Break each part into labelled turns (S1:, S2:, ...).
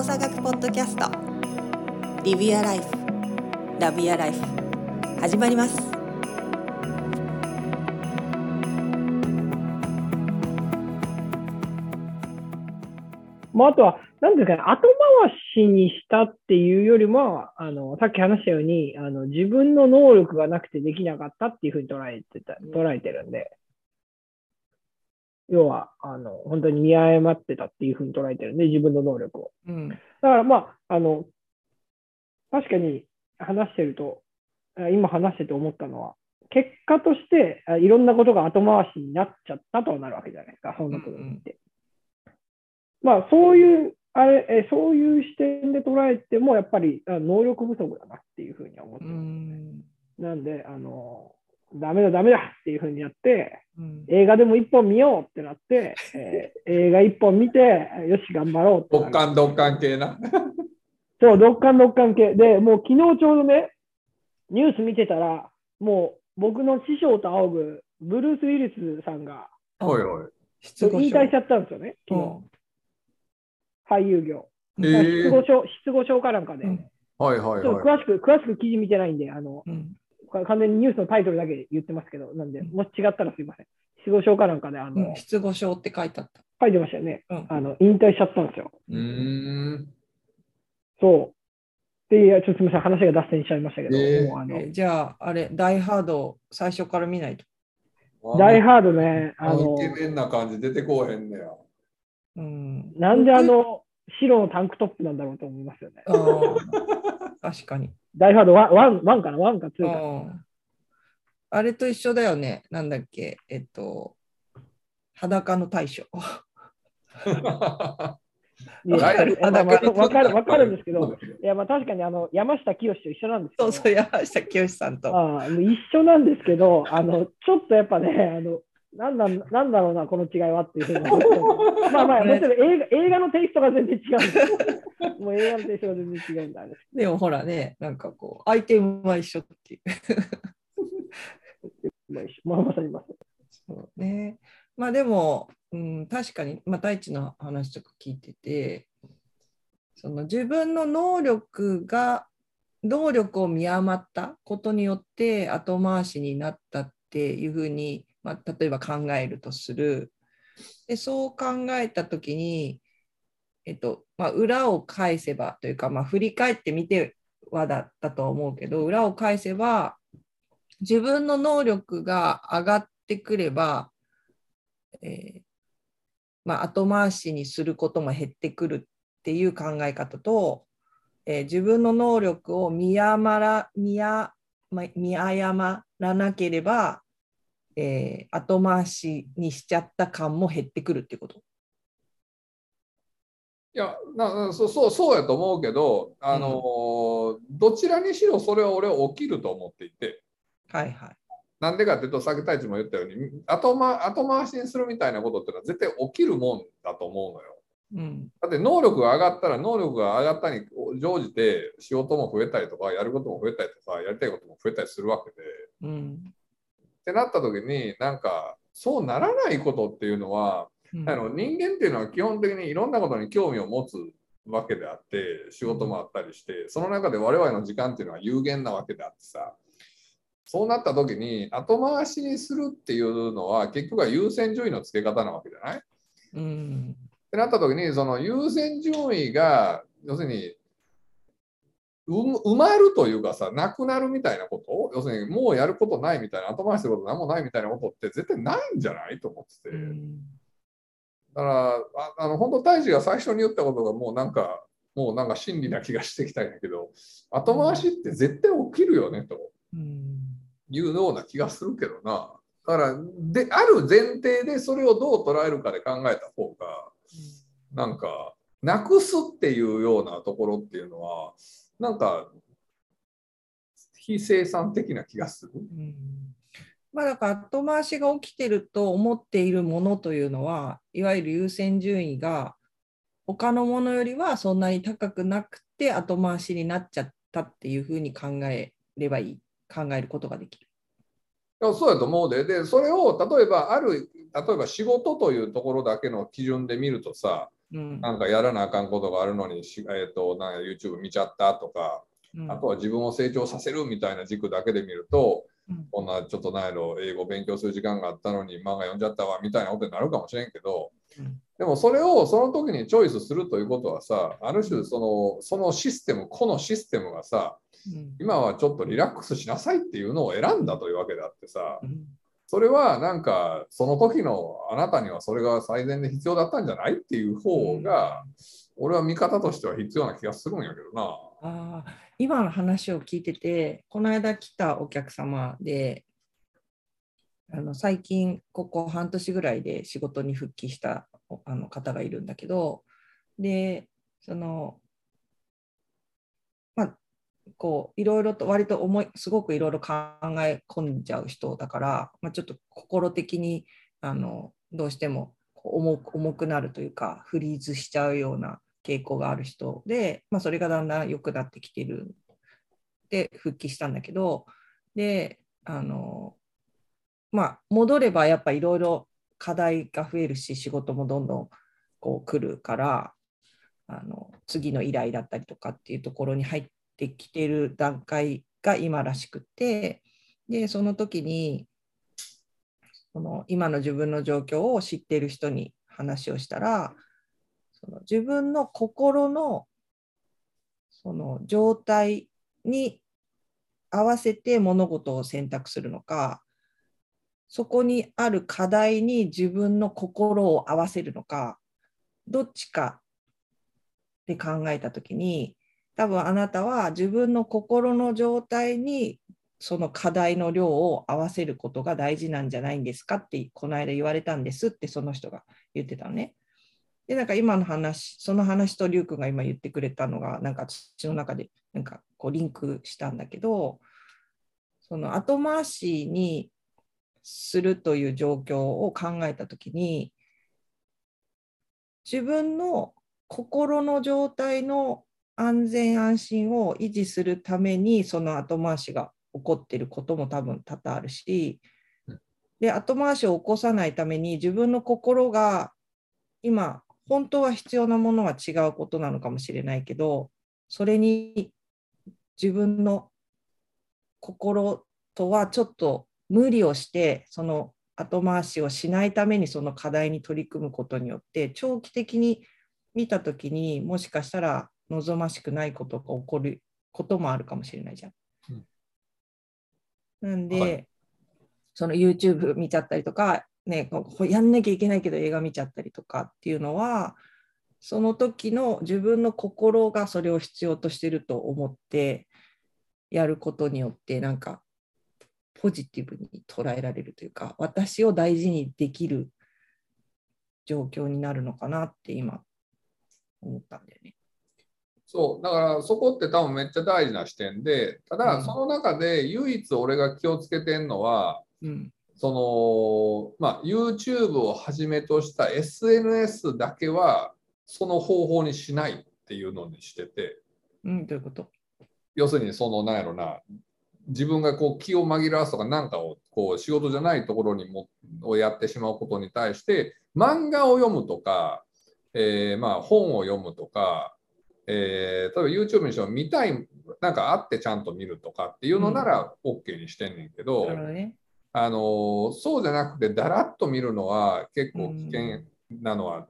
S1: 動作学ポッドキャスト。リビアライフ。ラビアライフ。始まります。
S2: まあ、あとは、なんですかね、後回しにしたっていうよりも、あの、さっき話したように、あの、自分の能力がなくてできなかったっていうふうに捉えてた、捉えてるんで、要は、あの、本当に見誤ってたっていうふうに捉えてるんで、自分の能力を。
S3: うん。
S2: だからまあ、あの、確かに話してると、あ今話してて思ったのは、結果としてあいろんなことが後回しになっちゃったとはなるわけじゃないですか、そんなことって。まあ、そういう、あれ、えそういう視点で捉えても、やっぱりあ能力不足だなっていうふうには思って
S3: う
S2: る。
S3: ん。
S2: なんで、あの、ダメだ、ダメだっていうふうにやって、
S3: うん。
S2: 映画でも一本見ようってなって、えー映画一本見て、よし、頑張ろうって
S4: ドッカンドッカン系な。
S2: そう、ドッカンドッカン系。で、もう昨日ちょうどね、ニュース見てたら、もう僕の師匠と仰ぐブルース・ウィリスさんが
S4: おいおい。
S2: 引退しちゃったんですよね、
S3: う
S2: 昨日、
S3: ん
S2: 俳優業。
S4: えー
S2: 失語症、失語症かなんかで、
S3: うん
S4: はいはいはい。
S2: 詳しく、詳しく記事見てないんで、あの、
S3: うん。
S2: 完全にニュースのタイトルだけ言ってますけど、なんで、もし違ったらすいません。失語症かなんかで、あの、
S3: うん失語症って書いてあった。
S2: 書いてましたよね。
S3: うん。
S2: あの、引退しちゃったんですよ。
S4: うーん。
S2: そう。で、いや、ちょっとすみません、話が脱線しちゃいましたけど、
S4: えー
S2: もうあの、
S3: えーじゃあ、あれ、ダイハードを最初から見ないと。
S2: ダイハードね、あ
S4: あ
S2: の
S4: の、イケメンな感じ出てこうへんねや。
S3: うん。
S2: なんであの、白のタンクトップなんだろうと思いますよね。
S3: 確かに。
S2: ダイハードワンワンワンかな？ワンかツ
S3: う
S2: ーか。
S3: んあれと一緒だよね。なんだっけ？えっと、裸の大将。
S2: いや
S4: ダイ
S2: いやまあまあわかるわかるんですけど、いやまあ確かにあの山下清と一緒なんですけど、
S3: そうそう、山下清さんと。
S2: あ一緒なんですけど、あのちょっとやっぱね、あのなんなんなんだろうな、この違いはっていうふうに思って まあまあ、もちろん映画映画のテイストが全然違う。もう映画のテイストが全然違うんだ。あれ
S3: でもほらね、なんかこう、アイテムは一緒っていう。
S2: まあ一緒まあまさにまさに。
S3: そうね。まあでも、うん、確かに、まあ、大地の話とか聞いてて、その自分の能力が、能力を見余ったことによって後回しになったっていうふうに、まあ、例えば考えるとする。でそう考えたときに、えっとまあ、裏を返せばというか、まあ、振り返ってみてはだったと思うけど、裏を返せば、自分の能力が上がってくれば、えーまあ、後回しにすることも減ってくるっていう考え方と、えー自分の能力を見誤ら見やま見誤らなければ、えー後回しにしちゃった感も減ってくるっていうこと？
S4: いやなそうそうそうやと思うけど、あのーどちらにしろそれは俺は起きると思っていて、
S3: はいはい。
S4: なんでかっていうと、さっき太一も言ったように、後,、ま、後回しにするみたいなことっていうのは絶対起きるもんだと思うのよ。
S3: うん
S4: だって能力が上がったら能力が上がったに乗じて仕事も増えたりとかやることも増えたりとかやりたいことも増えたりするわけで
S3: うん
S4: ってなった時になんかそうならないことっていうのは、
S3: うん。
S4: あの人間っていうのは基本的にいろんなことに興味を持つわけであって仕事もあったりしてその中で我々の時間っていうのは有限なわけであってさそうなった時に後回しにするっていうのは結局は優先順位の付け方なわけじゃない？っ
S3: うん。
S4: てなった時にその優先順位が要するにう埋まるというかさなくなるみたいなこと？要するにもうやることないみたいな後回しすること何もないみたいなことって絶対ないんじゃない？と思ってて。だから、ああの本当、大使が最初に言ったことがもうなんか、もうなんか真理な気がしてきたんだけど、後回しって絶対起きるよねというような気がするけどな。だから、である前提でそれをどう捉えるかで考えた方が、なんか、なくすっていうようなところっていうのは、なんか、非生産的な気がする。
S3: うんまあだから後回しが起きてると思っているものというのはいわゆる優先順位が他のものよりはそんなに高くなくて後回しになっちゃったっていうふうに考えればいい考えることができる。
S4: そうやと思うで。で、それを例えばある、例えば仕事というところだけの基準で見るとさ、
S3: うん。
S4: なんかやらなあかんことがあるのにし、えー、となんか YouTube 見ちゃったとか、
S3: うん。
S4: あとは自分を成長させるみたいな軸だけで見ると、
S3: うん。
S4: こんなちょっとなんやろ英語勉強する時間があったのに漫画読んじゃったわみたいなことになるかもしれんけど、
S3: うん。
S4: でもそれをその時にチョイスするということはさある種そのそのシステム個のシステムがさ
S3: うん。
S4: 今はちょっとリラックスしなさいっていうのを選んだというわけであってさ
S3: うん
S4: それはなんかその時のあなたにはそれが最善で必要だったんじゃないっていう方が俺は見方としては必要な気がするんやけどな。
S3: あー今の話を聞いててこの間来たお客様であの最近ここ半年ぐらいで仕事に復帰したおあの方がいるんだけどでそのまあこういろいろと割と重いすごくいろいろ考え込んじゃう人だから、まあ、ちょっと心的にあのどうしても重く重くなるというかフリーズしちゃうような傾向がある人で、まあ、それがだんだん良くなってきてる。で復帰したんだけどであのまあ戻ればやっぱいろいろ課題が増えるし仕事もどんどんこう来るからあの次の依頼だったりとかっていうところに入ってきてる段階が今らしくてでその時にその今の自分の状況を知ってる人に話をしたらその自分の心のその状態に合わせて物事を選択するのかそこにある課題に自分の心を合わせるのかどっちかって考えた時に多分あなたは自分の心の状態にその課題の量を合わせることが大事なんじゃないんですかってこの間言われたんですってその人が言ってたのね。でなんか今の話その話とリュウ君が今言ってくれたのがなんか私の中でなんかこうリンクしたんだけどその後回しにするという状況を考えた時に自分の心の状態の安全安心を維持するためにその後回しが起こっていることも多分多々あるしで後回しを起こさないために自分の心が今本当は必要なものは違うことなのかもしれないけどそれに自分の心とはちょっと無理をしてその後回しをしないためにその課題に取り組むことによって長期的に見た時にもしかしたら望ましくないことが起こることもあるかもしれないじゃん。
S4: うん
S3: なんで、
S4: はい
S3: その YouTube 見ちゃったりとか、ね、こうやんなきゃいけないけど映画見ちゃったりとかっていうのはその時の自分の心がそれを必要としてると思ってやることによってなんかポジティブに捉えられるというか私を大事にできる状況になるのかなって今思ったんだよね。
S4: そうだからそこって多分めっちゃ大事な視点でただ
S3: うん。
S4: その中で唯一俺が気をつけてんのは、
S3: うん。
S4: そのまあ YouTube をはじめとした SNS だけはその方法にしないっていうのにしてて。
S3: うん、どういうこと？
S4: 要するにそのなんやろな自分がこう気を紛らわすとか何かをこう仕事じゃないところにもをやってしまうことに対して漫画を読むとか、えーまあ本を読むとか、えー例えば YouTube にしても見たいなんかあってちゃんと見るとかっていうのなら OK にしてんねんけど、
S3: なるほどね。
S4: あのーそうじゃなくてだらっと見るのは結構危険なのは、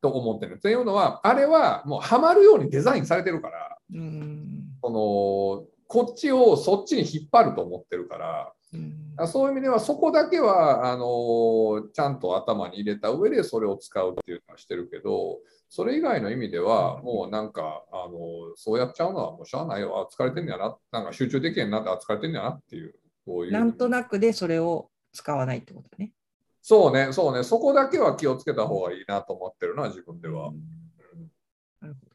S4: と思ってる。っていうのはあれはもうハマるようにデザインされてるから。
S3: うん
S4: そのこっちをそっちに引っ張ると思ってるから
S3: うん
S4: あそういう意味ではそこだけはあのちゃんと頭に入れた上でそれを使うっていうのはしてるけどそれ以外の意味ではもうなんかあのそうやっちゃうのはもうしゃあないよあ疲れてんねやななんか集中できへんなってあ疲れてんねやなっていうこういう
S3: なんとなくでそれを使わないってことね。
S4: そうねそうねそこだけは気をつけた方がいいなと思ってるな自分では。
S3: なるほど。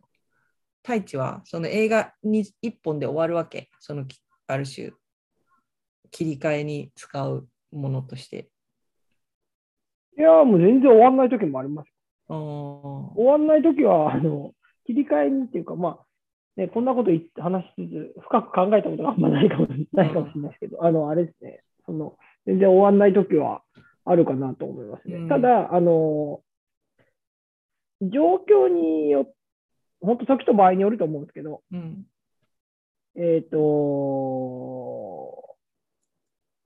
S3: 太一はその映画に一本で終わるわけ？そのきある種切り替えに使うものとして。
S2: いや、もう全然終わんない時もあります。終わんない時は、あの、切り替えにっていうか、まあ、ね、こんなこと話しつつ、深く考えたことがあんまないかもないかもしれないですけど、あの、あれですね、その、全然終わんない時はあるかなと思いますね。
S3: うん
S2: ただ、あの、状況によって、本当時と場合によると思うんですけど、
S3: うん
S2: えっ、と、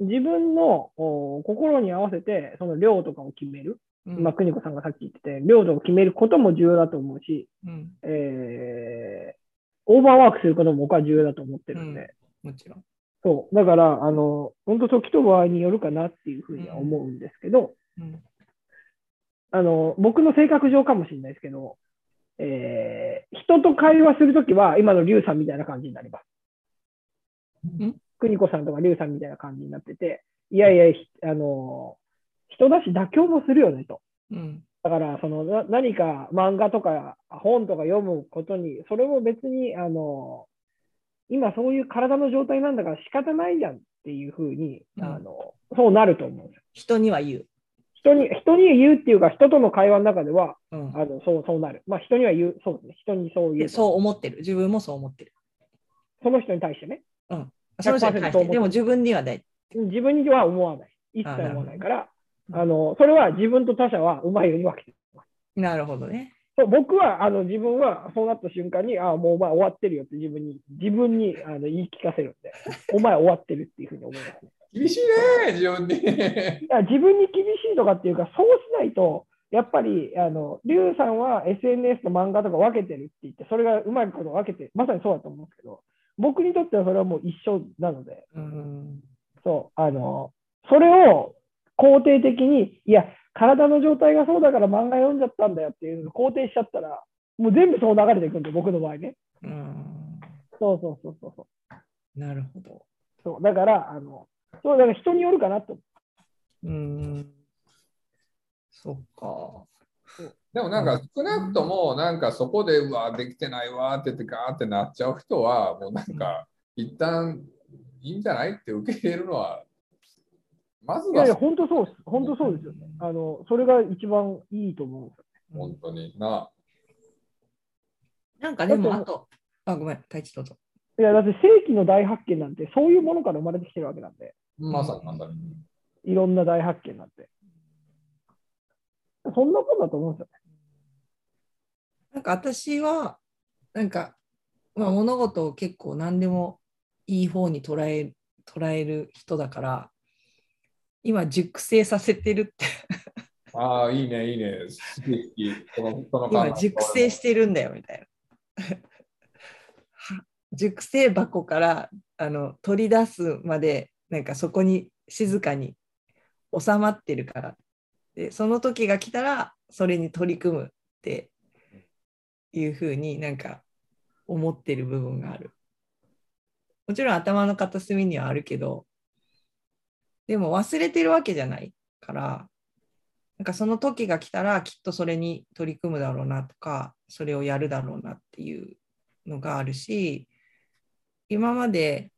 S2: 自分のお心に合わせて、その量とかを決める。
S3: うん
S2: 今、邦子さんがさっき言ってて、量とか決めることも重要だと思うし、
S3: うん
S2: えーオーバーワークすることも僕は重要だと思ってるんで、
S3: もちろん。
S2: そう。だから、あの、本当時と場合によるかなっていうふうには思うんですけど、
S3: うん
S2: あの、僕の性格上かもしれないですけど、えー人と会話するときは、今のリュウさんみたいな感じになります
S3: ん。
S2: 邦子さんとかリュウさんみたいな感じになってて、いやいや、ひあの、人だし妥協もするよねと。
S3: うん
S2: だから、そのな何か漫画とか本とか読むことに、それも別に、あの、今そういう体の状態なんだから仕方ないじゃんっていうふうに、
S3: うん
S2: あの、そうなると思うんですよ。
S3: 人には言う。
S2: 人に、人に言うっていうか、人との会話の中では、
S3: うん
S2: あの、そう、そうなる。まあ、人には言う、そうですね。人にそう言う。
S3: でそう思ってる。自分もそう思ってる。
S2: その人に対してね。
S3: その人に対し
S2: 100%そう思って。
S3: でも自分にはない。
S2: 自分には思わない。一切思わないから、あの、それは自分と他者はうまいように分けてる。
S3: なるほどね。
S2: そう僕は、あの、自分はそうなった瞬間に、ああ、もうお前終わってるよって自分に、自分にあの言い聞かせるんで、お前終わってるっていうふうに思いますね。
S4: 厳しいね、自分に。
S2: いや自分に厳しいとかっていうか、そうしないと、やっぱり、あの、リュウさんは SNS と漫画とか分けてるって言って、それがうまいこと分けて、まさにそうだと思うんですけど、僕にとってはそれはもう一緒なので、
S3: うん
S2: そう、あの、それを肯定的に、いや、体の状態がそうだから漫画読んじゃったんだよっていうのを肯定しちゃったら、もう全部そう流れていくんで、僕の場合ね。
S3: うん
S2: そうそうそうそうそう。
S3: なるほど。
S2: そうだから、あの、そう、だから人によるかなと。
S3: うん。そっか。
S4: でもなんか少なくともなんかそこでうわできてないわって言ってガーってなっちゃう人はもうなんか一旦いいんじゃないって受け入れるのはまずは
S2: いやいや、本当そうです。本当そうですよね。あの、それが一番いいと思うんですよ。
S4: 本当にな。
S3: なんかでも、あと、あ、ごめん、太一どうぞ。
S2: いや、だって世紀の大発見なんて、そういうものから生まれてきてるわけなんで、
S4: まさにまさに。
S2: いろんな大発見なんて。そんなことだと思うんですよね。
S3: なんか私は、なんか、まあ、物事を結構何でもいい方に捉え捉える人だから、今、熟成させてるって、
S4: ああ、いいね、いいね。
S3: 今、熟成してるんだよ、みたいな。は熟成箱からあの取り出すまで、なんかそこに静かに収まってるから。で、その時が来たら、それに取り組むっていうふうになんか思ってる部分がある。もちろん頭の片隅にはあるけど、でも忘れてるわけじゃないから、なんかその時が来たらきっとそれに取り組むだろうなとか、それをやるだろうなっていうのがあるし、今まで、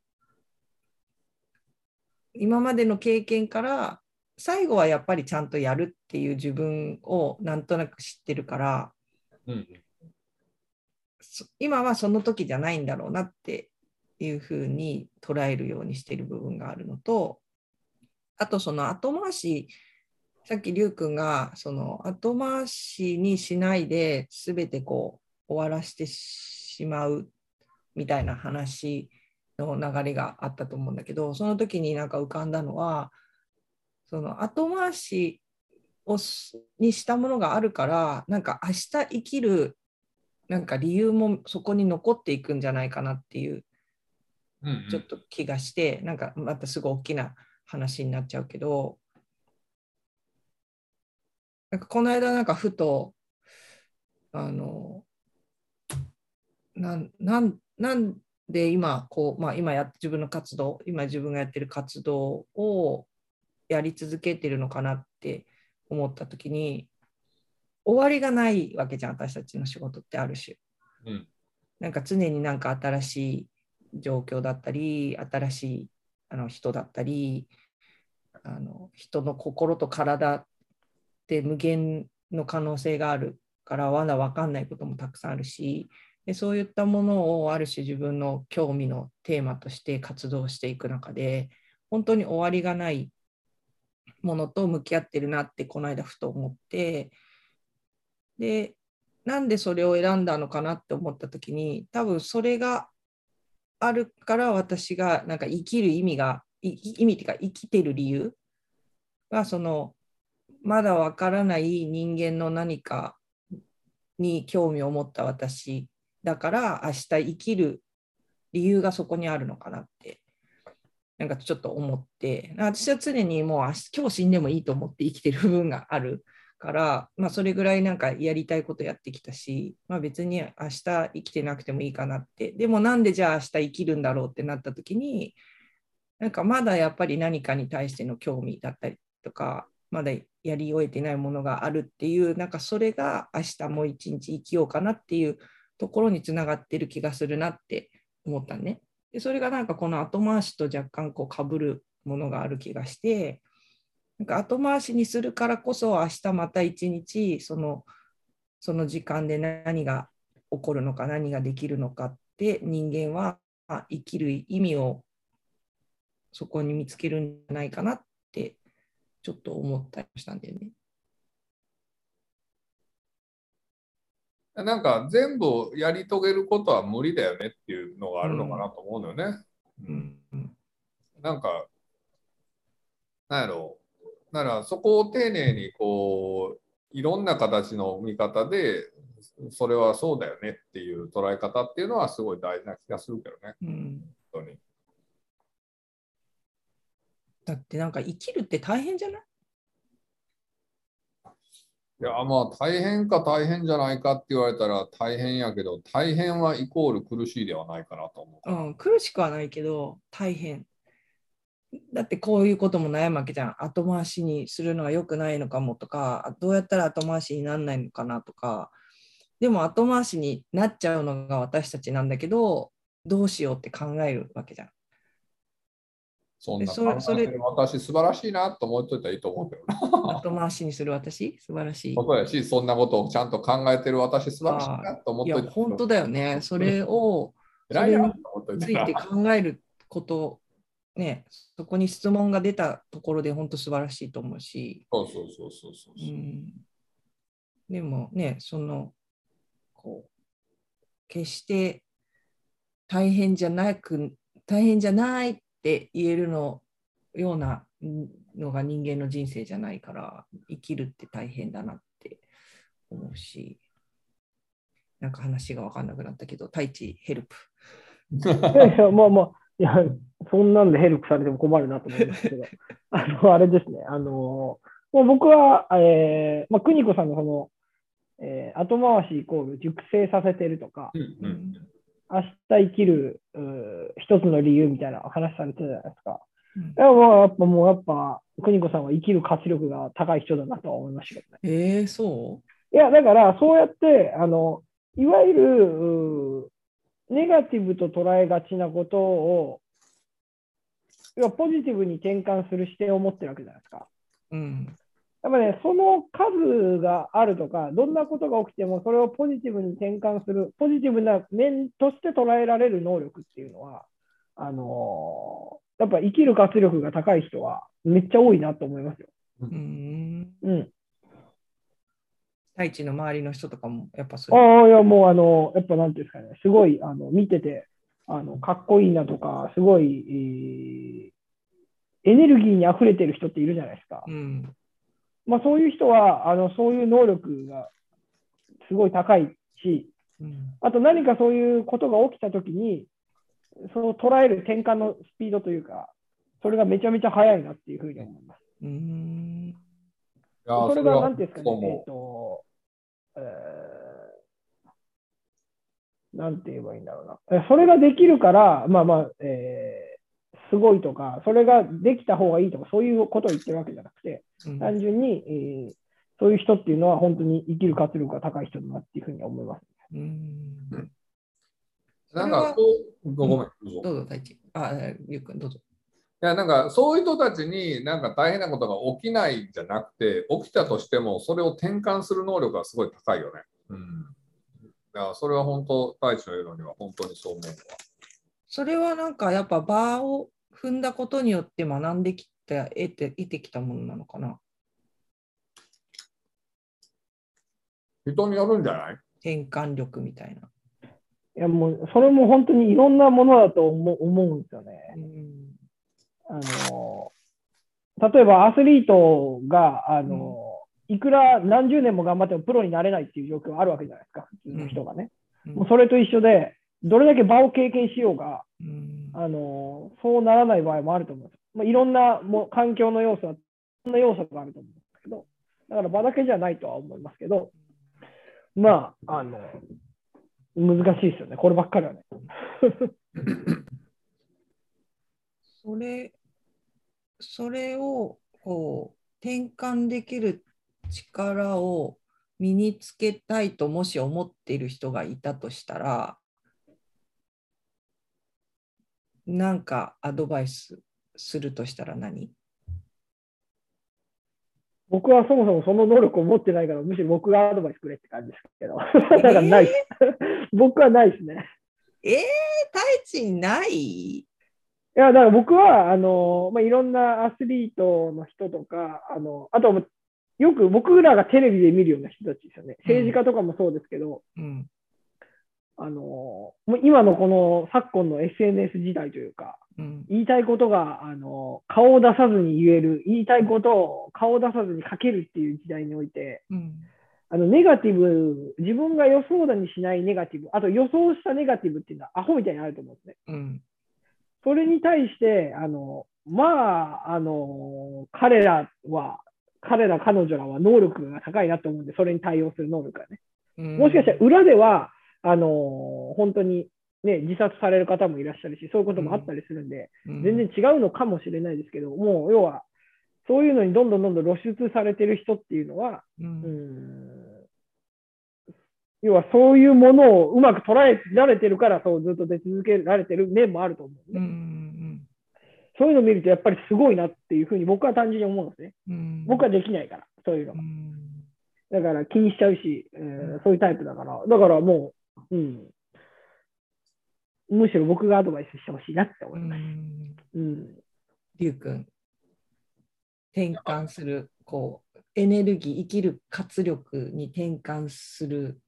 S3: 今までの経験から、最後はやっぱりちゃんとやるっていう自分をなんとなく知ってるから、
S4: うん
S3: 今はその時じゃないんだろうなっていうふうに捉えるようにしてる部分があるのとあとその後回しさっきりゅうくんがその後回しにしないで全てこう終わらせてしまうみたいな話の流れがあったと思うんだけどその時になんか浮かんだのはその後回しをすにしたものがあるからなんか明日生きるなんか理由もそこに残っていくんじゃないかなっていうちょっと気がして、なんかまたすごい大きな話になっちゃうけどなんかこの間なんかふとあのなんなんなんで今こう、まあ、今や自分の活動今自分がやってる活動をやり続けてるのかなって思った時に終わりがないわけじゃん私たちの仕事ってある種。
S4: うん
S3: なんか常になんか新しい状況だったり新しいあの人だったりあの人の心と体って無限の可能性があるからまだ分かんないこともたくさんあるしでそういったものをある種自分の興味のテーマとして活動していく中で本当に終わりがないものと向き合ってるなってこの間ふと思ってでなんでそれを選んだのかなって思った時に多分それがあるから私がなんか生きる意味が意味っていうか生きてる理由がそのまだわからない人間の何かに興味を持った私だから明日生きる理由がそこにあるのかなってなんかちょっと思って。私は常にもう今日死んでもいいと思って生きてる部分がある。から、まあ、それぐらいなんかやりたいことやってきたし、まあ、別に明日生きてなくてもいいかなってでもなんでじゃあ明日生きるんだろうってなった時になんかまだやっぱり何かに対しての興味だったりとかまだやり終えてないものがあるっていうなんかそれが明日もう一日生きようかなっていうところにつながってる気がするなって思ったね。でそれがなんかこの後回しと若干こうかぶるものがある気がしてなんか後回しにするからこそ明日また一日そのその時間で何が起こるのか何ができるのかって人間はあ生きる意味をそこに見つけるんじゃないかなってちょっと思ったりしたんだよね。
S4: なんか全部やり遂げることは無理だよねっていうのがあるのかなと思うのよね。
S3: うんうん
S4: なんか、なんやろう。ならそこを丁寧にこう、いろんな形の見方で、それはそうだよねっていう捉え方っていうのはすごい大事な気がするけどね、
S3: うん、
S4: 本当に。
S3: だってなんか生きるって大変じゃない？
S4: いや、まあ大変か大変じゃないかって言われたら大変やけど、大変はイコール苦しいではないかなと思う。
S3: うん、苦しくはないけど大変。だってこういうことも悩むわけじゃん。後回しにするのは良くないのかもとか、どうやったら後回しにならないのかなとか、でも後回しになっちゃうのが私たちなんだけど、どうしようって考えるわけじゃん。
S4: そんな考えてる私素晴らしいなと思っといたらいいと思うけどな。
S3: 後回しにする私、素晴らしい。
S4: ことやし、そんなことをちゃんと考えてる私素晴らしいなと思っ
S3: いや、
S4: といたら
S3: 本当だよね。それを
S4: 偉いなと思っとい
S3: ついて。考えること、ね、そこに質問が出たところで本当素晴らしいと思うし。
S4: そうそうそうそうそう。
S3: うんでもね、その、こう、決して大変じゃなく、大変じゃないって言えるのようなのが人間の人生じゃないから、生きるって大変だなって思うし、なんか話が分かんなくなったけど、太一ヘルプ。
S2: いやいや、まあまあ、いや、そんなんでヘルプされても困るなと思いますけど、あの、あれですね、あの、もう僕は、えー、まあ、邦子さんのその、えー後回しイコール熟成させてるとか、
S4: うんうん
S2: 明日生きるうー一つの理由みたいな話されてたじゃないですか。
S3: うん。
S2: いや、っぱもう、やっぱ、邦子さんは生きる活力が高い人だなとは思いましたけどね。
S3: えー、そ
S2: いや、だから、そうやって、あの、いわゆる、ネガティブと捉えがちなことを、要はポジティブに転換する視点を持ってるわけじゃないですか。
S3: ううん。
S2: やっぱね、その数があるとか、どんなことが起きても、それをポジティブに転換する、ポジティブな面として捉えられる能力っていうのは、あのーやっぱ生きる活力が高い人はめっちゃ多いなと思いますよ。
S3: うん。
S2: うん。
S3: 太一の周りの人とかも、やっぱそういう。
S2: ああ、いや、もう、あの、やっぱなんていうんですかね、すごい、あの、見てて、あの、かっこいいなとか、すごい、えーエネルギーに溢れてる人っているじゃないですか。
S3: うん。
S2: まあ、そういう人は、あの、そういう能力がすごい高いし、
S3: うん。
S2: あと何かそういうことが起きたときに、その捉える転換のスピードというか、それがめちゃめちゃ速いなっていうふうに思います。
S3: うん。
S2: それが、
S4: は
S2: なんていうんですかね、えっ、と、えーなんて言えばいいんだろうな。えそれができるから、まあまあ、えーすごいとか、それができた方がいいとか、そういうことを言ってるわけじゃなくて、
S3: うん
S2: 単純に、えーそういう人っていうのは本当に生きる活力が高い人だなっていうふうに思います。
S3: うん。
S4: うなんかそうごごめんどうぞ
S3: どうぞ、太一。あ、ゆうくん、どうぞ。
S4: いやなんかそういう人たちになんか大変なことが起きないんじゃなくて起きたとしてもそれを転換する能力がすごい高いよね。うん、だからそれは本当大地の言うのには本当にそう思うわ。
S3: それはなんかやっぱ場を踏んだことによって学んできた、得て得てきたものなのかな？
S4: 人によるんじゃない？
S3: 転換力みたいな。
S2: いやもう、それも本当にいろんなものだと思う思うんですよね。
S3: うん
S2: あの、例えばアスリートが、あの、いくら何十年も頑張ってもプロになれないっていう状況があるわけじゃないですか、普通の人がね。もうそれと一緒で、どれだけ場を経験しようが、
S3: うん
S2: あの、そうならない場合もあると思うんです。まあ、いろんなもう環境の要素は、いろんな要素があると思うんですけど、だから場だけじゃないとは思いますけど、まあ、あの、難しいですよね、こればっかりはね。
S3: それそれをこう転換できる力を身につけたいともし思っている人がいたとしたらなんかアドバイスするとしたら何？
S2: 僕はそもそもその能力を持ってないから、むしろ僕がアドバイスくれって感じですけど、だからないです。僕はないですね。
S3: えー、太一ない？
S2: いや、だから僕は、あの、まあ、いろんなアスリートの人とか、あの、あと、よく僕らがテレビで見るような人たちですよね。政治家とかもそうですけど、
S3: うん。
S2: あの、もう今のこの昨今の SNS 時代というか、
S3: うん。
S2: 言いたいことが、あの、顔を出さずに言える、言いたいことを顔を出さずに書けるっていう時代において、
S3: うん。
S2: あの、ネガティブ、自分が予想だにしないネガティブ、あと予想したネガティブっていうのはアホみたいにあると思うんですね。
S3: うん
S2: それに対して、あの、まあ、あの、彼らは、彼ら、彼女らは能力が高いなと思うんで、それに対応する能力がね。
S3: うん。
S2: もしかしたら裏では、あの、本当にね、自殺される方もいらっしゃるし、そういうこともあったりするんで、
S3: うん。
S2: 全然違うのかもしれないですけど、もう要は、そういうのにどんどんどんどん露出されてる人っていうのは、
S3: う
S2: うんん要はそういうものをうまく捉えられてるから、そうずっと出続けられてる面もあると思うんで、
S3: うん
S2: そういうのを見るとやっぱりすごいなっていうふうに僕は単純に思うんですね。
S3: うん
S2: 僕はできないから、そういうの
S3: う。ん
S2: だから気にしちゃうし、えーそういうタイプだから、だからもう、うん。むしろ僕がアドバイスしてほしいなって思
S3: う
S2: います。
S3: ん
S2: うん。
S3: りゅうくん転換するこうエネルギー生きる活力に転換する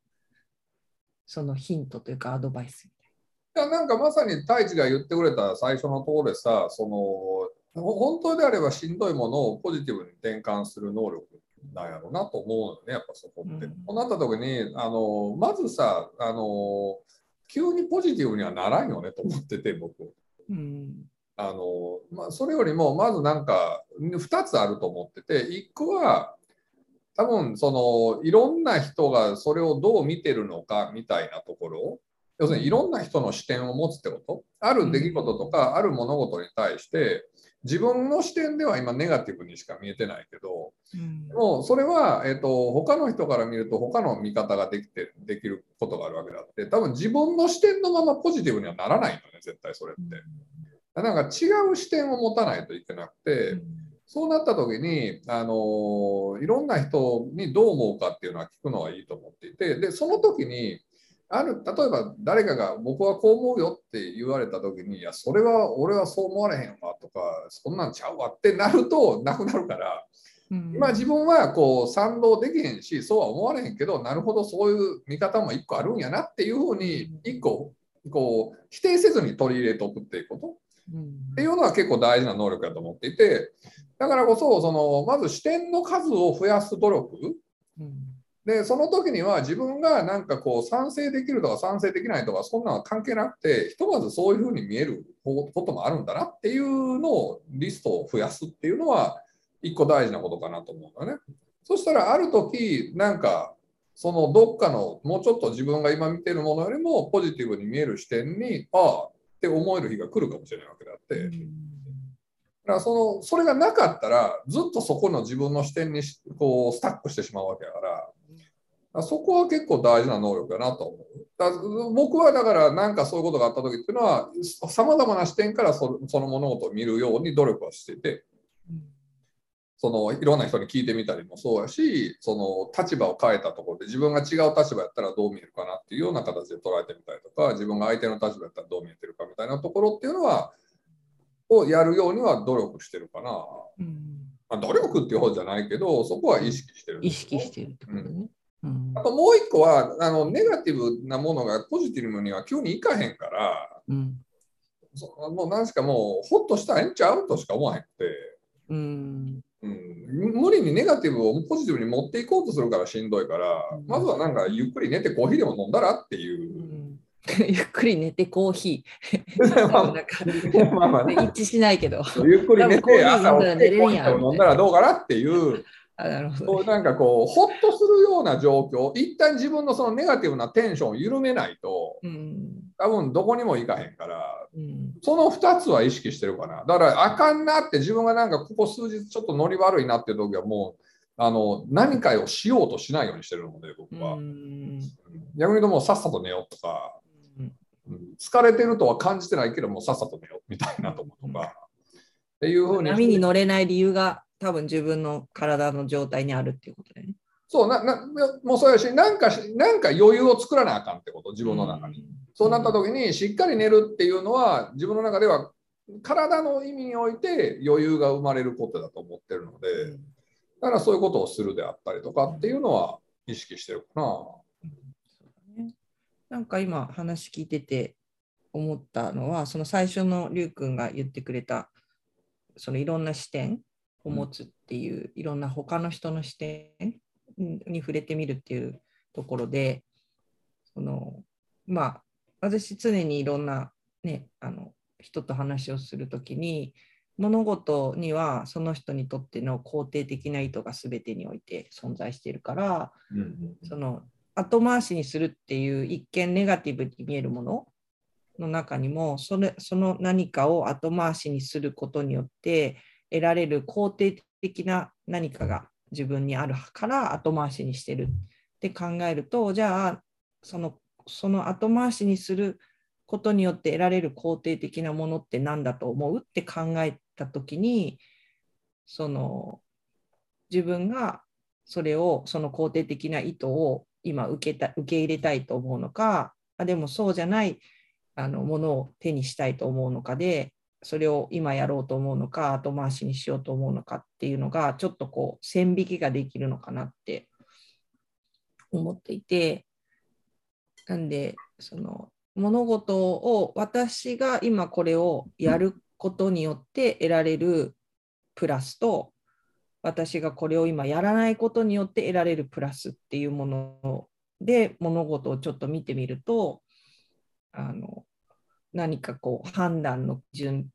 S3: そのヒントというかアドバイスみ
S4: いやなんかまさに太一が言ってくれた最初のところでさそのほ本当であればしんどいものをポジティブに転換する能力なんやろうなと思うのよねやっぱそこって。
S3: うん
S4: こうなった時にあのまずさあの急にポジティブにはならんよねと思ってて僕。
S3: たいな。うん
S4: あのまあ、それよりもまずなんか2つあると思ってて1個は多分そのいろんな人がそれをどう見てるのかみたいなところ。要するにいろんな人の視点を持つってこと。ある出来事とかある物事に対して自分の視点では今ネガティブにしか見えてないけど
S3: うん。
S4: もうそれは、えっと他の人から見ると他の見方ができてできることがあるわけだって。多分自分の視点のままポジティブにはならないのね絶対それって。なんか違う視点を持たないといけなくて、そうなった時に、あのいろんな人にどう思うかっていうのは聞くのはいいと思っていて、で、その時に、ある例えば誰かが僕はこう思うよって言われた時に、いや、それは俺はそう思われへんわとか、そんなんちゃうわってなるとなくなるから、
S3: うん。
S4: 今自分はこう賛同できへんし、そうは思われへんけど、なるほど、そういう見方も一個あるんやなっていうふうに、一個こう否定せずに取り入れておくっていうこと。
S3: うん。
S4: っていうのは結構大事な能力だと思っていて、だからこそ、そのまず視点の数を増やす努力。
S3: うん
S4: で、その時には自分がなんかこう賛成できるとか賛成できないとか、そんなのは関係なくて、ひとまずそういうふうに見えることもあるんだなっていうのをリストを増やすっていうのは、一個大事なことかなと思うのね。そしたら、ある時なんか、そのどっかのもうちょっと自分が今見てるものよりもポジティブに見える視点に、ああって思える日が来るかもしれないわけであって。だからそのそれがなかったらずっとそこの自分の視点にこうスタックしてしまうわけだからそこは結構大事な能力だなと思う。だ僕はだから何かそういうことがあった時っていうのはさまざまな視点からそその物事を見るように努力はしててそのいろんな人に聞いてみたりもそうやしその立場を変えたところで自分が違う立場やったらどう見えるかなっていうような形で捉えてみたりとか自分が相手の立場やったらどう見えてるかみたいなところっていうのはをやるようには努力してるかな。
S3: うん
S4: まあ、努力っていう方じゃないけどそこは意識してる。
S3: 意識してるってことね。うん
S4: あともう一個はあのネガティブなものがポジティブには急にいかへんから
S3: うん
S4: そもうなんすかもうほっとしたらええんちゃうとしか思わへんくて、
S3: うん
S4: うん、無理にネガティブをポジティブに持っていこうとするからしんどいから、
S3: うん
S4: まずはなんかゆっくり寝てコーヒーでも飲んだらっていうう。
S3: ん ゆっくり寝てコーヒー。
S4: まあ
S3: なんか
S4: まあまあね
S3: 一致しないけど。
S4: ゆっくり寝て朝起きてコーヒーでも飲んだらどうかなっていう。
S3: あなるほど
S4: こう。なんかこう、ほっとするような状況、一旦自分のそのネガティブなテンションを緩めないと、
S3: うん
S4: 多分どこにも行かへんから、
S3: うん
S4: その2つは意識してるかな。だから、あかんなって自分がなんかここ数日ちょっとノリ悪いなっていう時はもう、あの何かをしようとしないようにしてるので、僕は。
S3: うん
S4: 逆に言うともうさっさと寝ようとか、疲れてるとは感じてないけど、もうさっさと寝ようみたいなとことか。っていうふうに
S3: 波に乗れない理由が多分自分の体の状態にあるっていうことだよね。
S4: そうななもうそうやしなんかし、なんか余裕を作らなあかんってこと、自分の中に。そうなった時に、しっかり寝るっていうのは、自分の中では体の意味において余裕が生まれることだと思ってるので、
S3: うん
S4: だからそういうことをするであったりとかっていうのは意識してるかな。
S3: なんか今話聞いてて思ったのはその最初のりゅうくんが言ってくれたそのいろんな視点を持つっていう、いろんな他の人の視点に触れてみるっていうところでそのまあ私常にいろんなねあの人と話をするときに物事にはその人にとっての肯定的な意図が全てにおいて存在しているからその後回しにするっていう一見ネガティブに見えるものの中にもそれその何かを後回しにすることによって得られる肯定的な何かが自分にあるから後回しにしてるって考えるとじゃあそのその後回しにすることによって得られる肯定的なものって何だと思うって考えた時にその自分がそれをその肯定的な意図を今受けた受け入れたいと思うのかあでもそうじゃないあのものを手にしたいと思うのかでそれを今やろうと思うのか後回しにしようと思うのかっていうのがちょっとこう線引きができるのかなって思っていてなんでその物事を私が今これをやることによって得られるプラスと私がこれを今やらないことによって得られるプラスっていうもので物事をちょっと見てみるとあの何かこう判断の基準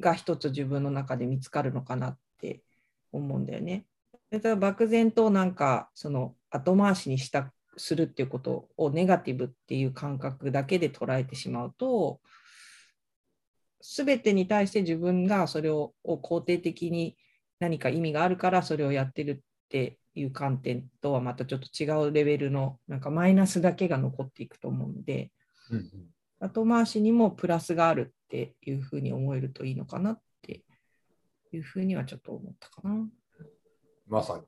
S3: が一つ自分の中で見つかるのかなって思うんだよね。だから漠然となんかその後回しにしたするっていうことをネガティブっていう感覚だけで捉えてしまうと全てに対して自分がそれを肯定的に何か意味があるからそれをやってるっていう観点とはまたちょっと違うレベルのなんかマイナスだけが残っていくと思うので後回しにもプラスがあるっていうふうに思えるといいのかなっていうふうにはちょっと思ったかな。
S4: まさに。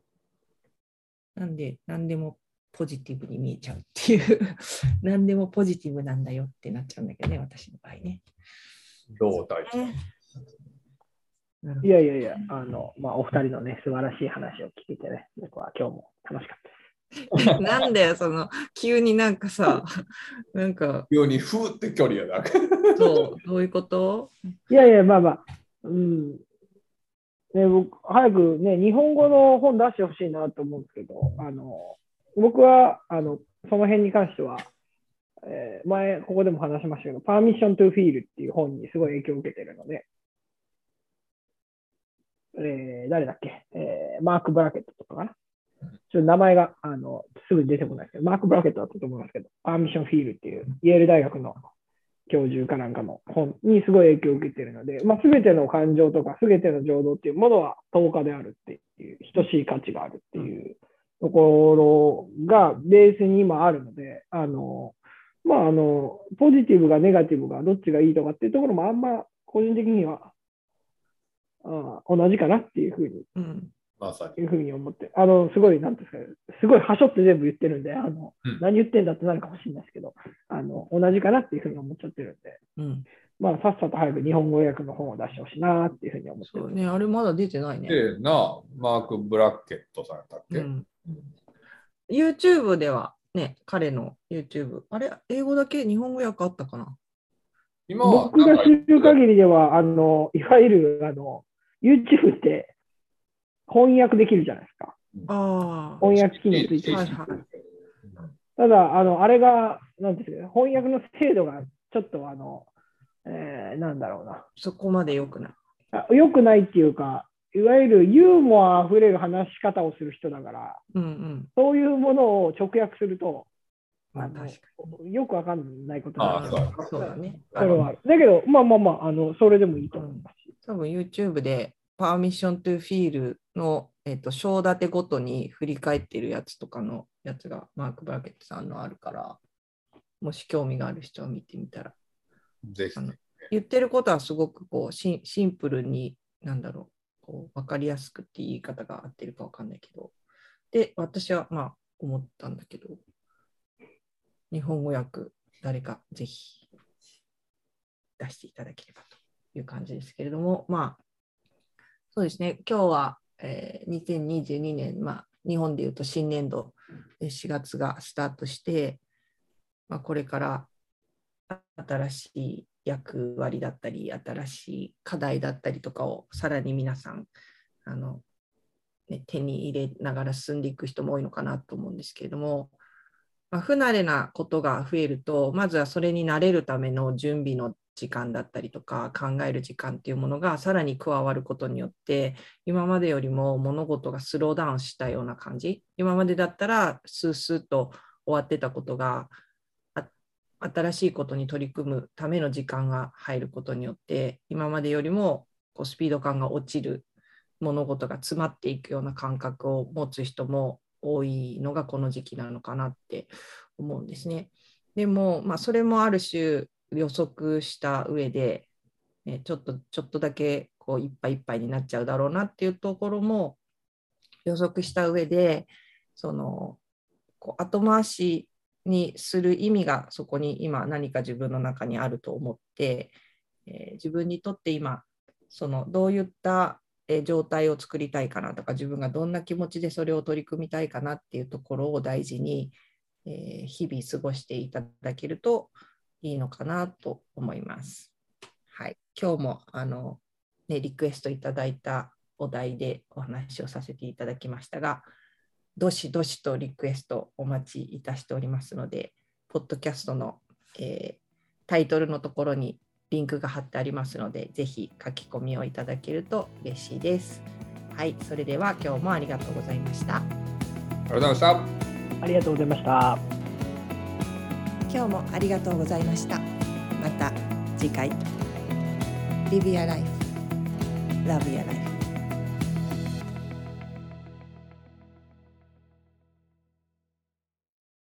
S3: なんで何でもポジティブに見えちゃうっていう 何でもポジティブなんだよってなっちゃうんだけどね私の場合ね。
S4: どう大地
S3: なるほ
S2: いやいやいや、あの、まあ、お二人のね、素晴らしい話を聞いてね、僕は今日も楽しかったです。
S3: ど なんだよその急になんかさ なんか
S4: 急にふーって距離やな。
S3: そうどういうこと？
S2: いやいや、まあまあ、うん。ね、僕、早くね、日本語の本出してほしいなと思うんですけど、あの、僕は、あの、その辺に関しては、えー前、ここでも話しましたけど、Permission to Feel っていう本にすごい影響を受けてるので、えー誰だっけ、えーマーク・ブラケットとかかな？ちょっと名前があのすぐ出てこないですけど、マーク・ブラケットだったと思いますけど、Permission Feel っていう、イェール大学の教授かなんかの本にすごい影響を受けているので、まあ、全ての感情とか全ての情動っていうものは10日であるっていう、等しい価値があるっていうところがベースに今あるので、あの、まあ、あの、ポジティブがネガティブがどっちがいいとかっていうところもあんま個人的には、あ同じかなっていうふうに。
S3: うん。
S4: まさに。
S2: いうふうに思って、あの、すごい、なんていうんですかね、すごいはしょって全部言ってるんで、あの、
S4: うん。
S2: 何言ってんだってなるかもしれないですけど、あの、同じかなっていうふうに思っちゃってるんで、
S3: うん、
S2: まあ、さっさと早く日本語訳の本を出してほしいなっていうふうに思ってる。
S3: そうねあれまだ出てないね。
S4: でな、マーク・ブラッケットさんやったっけ、
S3: うん。YouTube ではね、彼の YouTube、あれ、英語だけ日本語訳あったかな？
S4: 今は
S2: 僕が知る限りでは、あの、いわゆる、あの、YouTube って翻訳できるじゃないですか。
S3: ああ。
S2: 翻訳機能ついてる。
S3: はいはい
S2: ただ、あの、あれが、なんですかね、翻訳の精度がちょっと、あの、えー、なんだろうな。
S3: そこまで良くない。
S2: あ良くないっていうか、いわゆるユーモアあふれる話し方をする人だから、
S3: うんうん。
S2: そういうものを直訳すると、
S3: まあ確か
S2: よくわかんないこと
S4: あ
S2: になる
S4: そう
S3: そうだね。
S2: それはある。だけど、まあまあまあ、あのそれでもいいと思いますし。
S3: 多分 YouTube でパーミッショントゥフィールの、えっと章立てごとに振り返ってるやつとかのやつがマーク・ブラケットさんのあるから、もし興味がある人は見てみたら。
S4: ぜひ。
S3: あの言ってることはすごくこうシンシンプルに、なんだろう、こう分かりやすくって言い方が合ってるか分かんないけど、で、私はまあ思ったんだけど、日本語訳、誰かぜひ出していただければという感じですけれども、まあ、そうですね、今日は、えー2022年、まあ、日本でいうと新年度、4月がスタートして、まあ、これから新しい役割だったり、新しい課題だったりとかをさらに皆さん、あのね、手に入れながら進んでいく人も多いのかなと思うんですけれども、まあ、不慣れなことが増えると、まずはそれに慣れるための準備の時間だったりとか、考える時間っていうものがさらに加わることによって、今までよりも物事がスローダウンしたような感じ。今までだったら、スースーと終わってたことが、新しいことに取り組むための時間が入ることによって、今までよりもこうスピード感が落ちる物事が詰まっていくような感覚を持つ人も多いのがこの時期なのかなって思うんですね。でも、まあ、それもある種予測した上で、ね、ちょっとちょっとだけこういっぱいいっぱいになっちゃうだろうなっていうところも予測した上でそのこう後回しにする意味がそこに今何か自分の中にあると思って、えー自分にとって今そのどういった状態を作りたいかなとか自分がどんな気持ちでそれを取り組みたいかなっていうところを大事に、えー日々過ごしていただけるといいのかなと思います。はい、今日もあの、ね、リクエストいただいたお題でお話をさせていただきましたが、どしどしとリクエストお待ちいたしておりますので、ポッドキャストの、えータイトルのところにリンクが貼ってありますので、ぜひ書き込みをいただけると嬉しいです。はい、それでは今日もありがとうございました。
S4: ありがとうございました。
S2: ありがとうございました。
S1: 今日もありがとうございましたまた次回 Live your life Love your life